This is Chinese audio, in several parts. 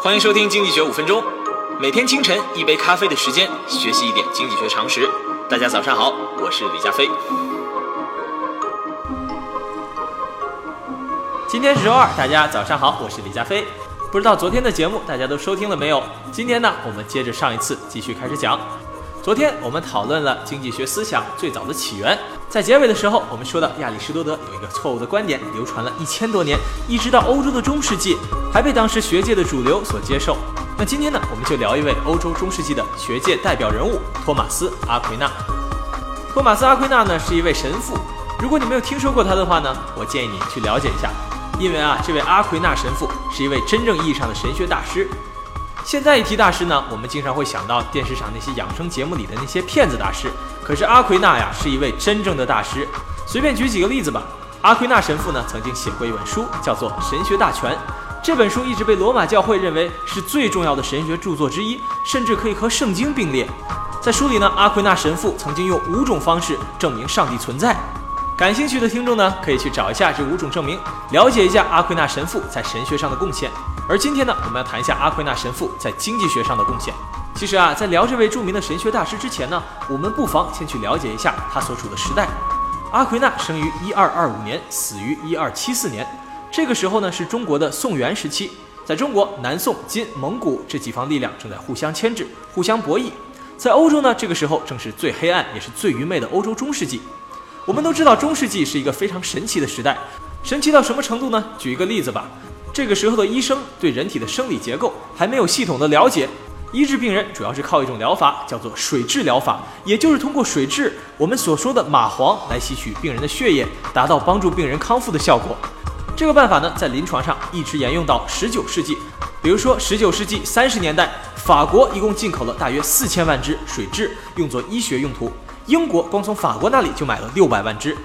欢迎收听《经济学五分钟》，每天清晨一杯咖啡的时间，学习一点经济学常识。大家早上好，我是李佳飞。今天是周二，大家早上好，我是李佳飞。不知道昨天的节目大家都收听了没有？今天呢，我们接着上一次继续开始讲。昨天我们讨论了经济学思想最早的起源，在结尾的时候，我们说到亚里士多德有一个错误的观点，流传了一千多年，一直到欧洲的中世纪，还被当时学界的主流所接受。那今天呢，我们就聊一位欧洲中世纪的学界代表人物——托马斯·阿奎那。托马斯·阿奎那呢是一位神父，如果你没有听说过他的话呢，我建议你去了解一下，因为啊，这位阿奎那神父是一位真正意义上的神学大师。现在一提大师呢，我们经常会想到电视上那些养生节目里的那些骗子大师。可是阿奎那呀，是一位真正的大师。随便举几个例子吧。阿奎那神父呢，曾经写过一本书，叫做《神学大全》。这本书一直被罗马教会认为是最重要的神学著作之一，甚至可以和圣经并列。在书里呢，阿奎那神父曾经用五种方式证明上帝存在。感兴趣的听众呢，可以去找一下这五种证明，了解一下阿奎那神父在神学上的贡献。而今天呢，我们要谈一下阿奎那神父在经济学上的贡献。其实啊，在聊这位著名的神学大师之前呢，我们不妨先去了解一下他所处的时代。阿奎那生于一二二五年，死于一二七四年。这个时候呢，是中国的宋元时期。在中国，南宋、金、蒙古这几方力量正在互相牵制、互相博弈。在欧洲呢，这个时候正是最黑暗也是最愚昧的欧洲中世纪。我们都知道，中世纪是一个非常神奇的时代。神奇到什么程度呢？举一个例子吧。这个时候的医生对人体的生理结构还没有系统的了解，医治病人主要是靠一种疗法，叫做水蛭疗法，也就是通过水蛭，我们所说的蚂蟥来吸取病人的血液，达到帮助病人康复的效果。这个办法呢，在临床上一直沿用到十九世纪。比如说，十九世纪三十年代，法国一共进口了大约四千万只水蛭，用作医学用途。英国光从法国那里就买了六百万只。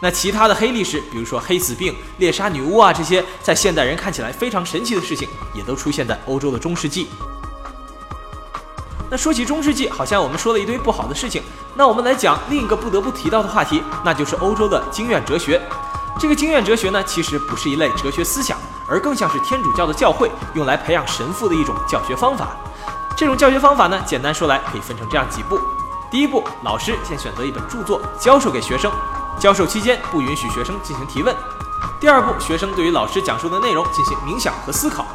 那其他的黑历史，比如说黑死病、猎杀女巫啊，这些在现代人看起来非常神奇的事情，也都出现在欧洲的中世纪。那说起中世纪，好像我们说了一堆不好的事情。那我们来讲另一个不得不提到的话题，那就是欧洲的经院哲学。这个经院哲学呢，其实不是一类哲学思想，而更像是天主教的教会用来培养神父的一种教学方法。这种教学方法呢，简单说来可以分成这样几步：第一步，老师先选择一本著作教授给学生。教授期间不允许学生进行提问。第二步，学生对于老师讲述的内容进行冥想和思考。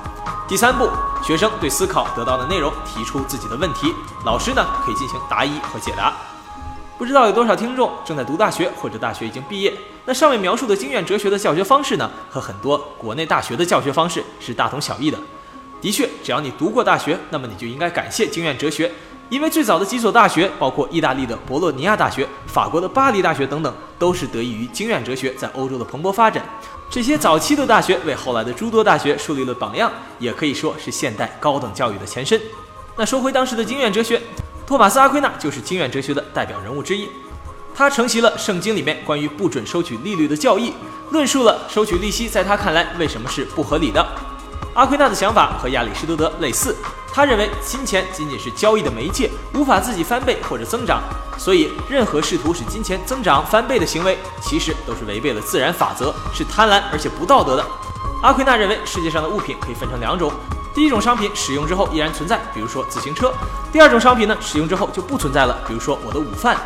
第三步，学生对思考得到的内容提出自己的问题，老师呢可以进行答疑和解答。不知道有多少听众正在读大学或者大学已经毕业？那上面描述的经验哲学的教学方式呢，和很多国内大学的教学方式是大同小异的。的确，只要你读过大学，那么你就应该感谢经验哲学。因为最早的几所大学，包括意大利的博洛尼亚大学、法国的巴黎大学等等，都是得益于经院哲学在欧洲的蓬勃发展。这些早期的大学为后来的诸多大学树立了榜样，也可以说是现代高等教育的前身。那说回当时的经院哲学，托马斯·阿奎那就是经院哲学的代表人物之一。他承袭了圣经里面关于不准收取利率的教义，论述了收取利息在他看来为什么是不合理的。阿奎那的想法和亚里士多德类似。他认为金钱仅仅是交易的媒介，无法自己翻倍或者增长，所以任何试图使金钱增长翻倍的行为，其实都是违背了自然法则，是贪婪而且不道德的。阿奎那认为世界上的物品可以分成两种，第一种商品使用之后依然存在，比如说自行车；第二种商品呢，使用之后就不存在了，比如说我的午饭。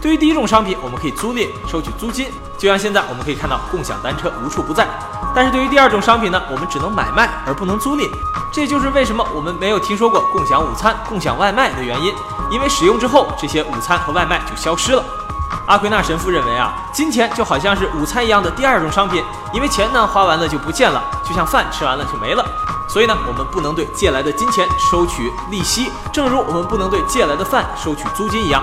对于第一种商品，我们可以租赁收取租金，就像现在我们可以看到共享单车无处不在。但是对于第二种商品呢，我们只能买卖而不能租赁。这就是为什么我们没有听说过共享午餐、共享外卖的原因，因为使用之后这些午餐和外卖就消失了。阿奎那神父认为啊，金钱就好像是午餐一样的第二种商品，因为钱呢花完了就不见了，就像饭吃完了就没了。所以呢，我们不能对借来的金钱收取利息，正如我们不能对借来的饭收取租金一样。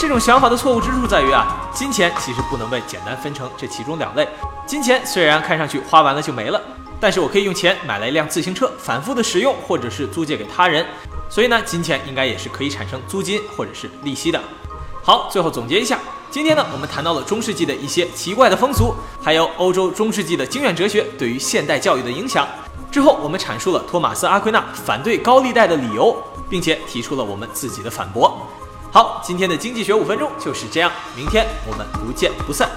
这种想法的错误之处在于啊，金钱其实不能被简单分成这其中两类。金钱虽然看上去花完了就没了，但是我可以用钱买来一辆自行车，反复的使用，或者是租借给他人。所以呢，金钱应该也是可以产生租金或者是利息的。好，最后总结一下，今天呢，我们谈到了中世纪的一些奇怪的风俗，还有欧洲中世纪的经院哲学对于现代教育的影响。之后，我们阐述了托马斯·阿奎那反对高利贷的理由，并且提出了我们自己的反驳。好，今天的经济学五分钟就是这样，明天我们不见不散。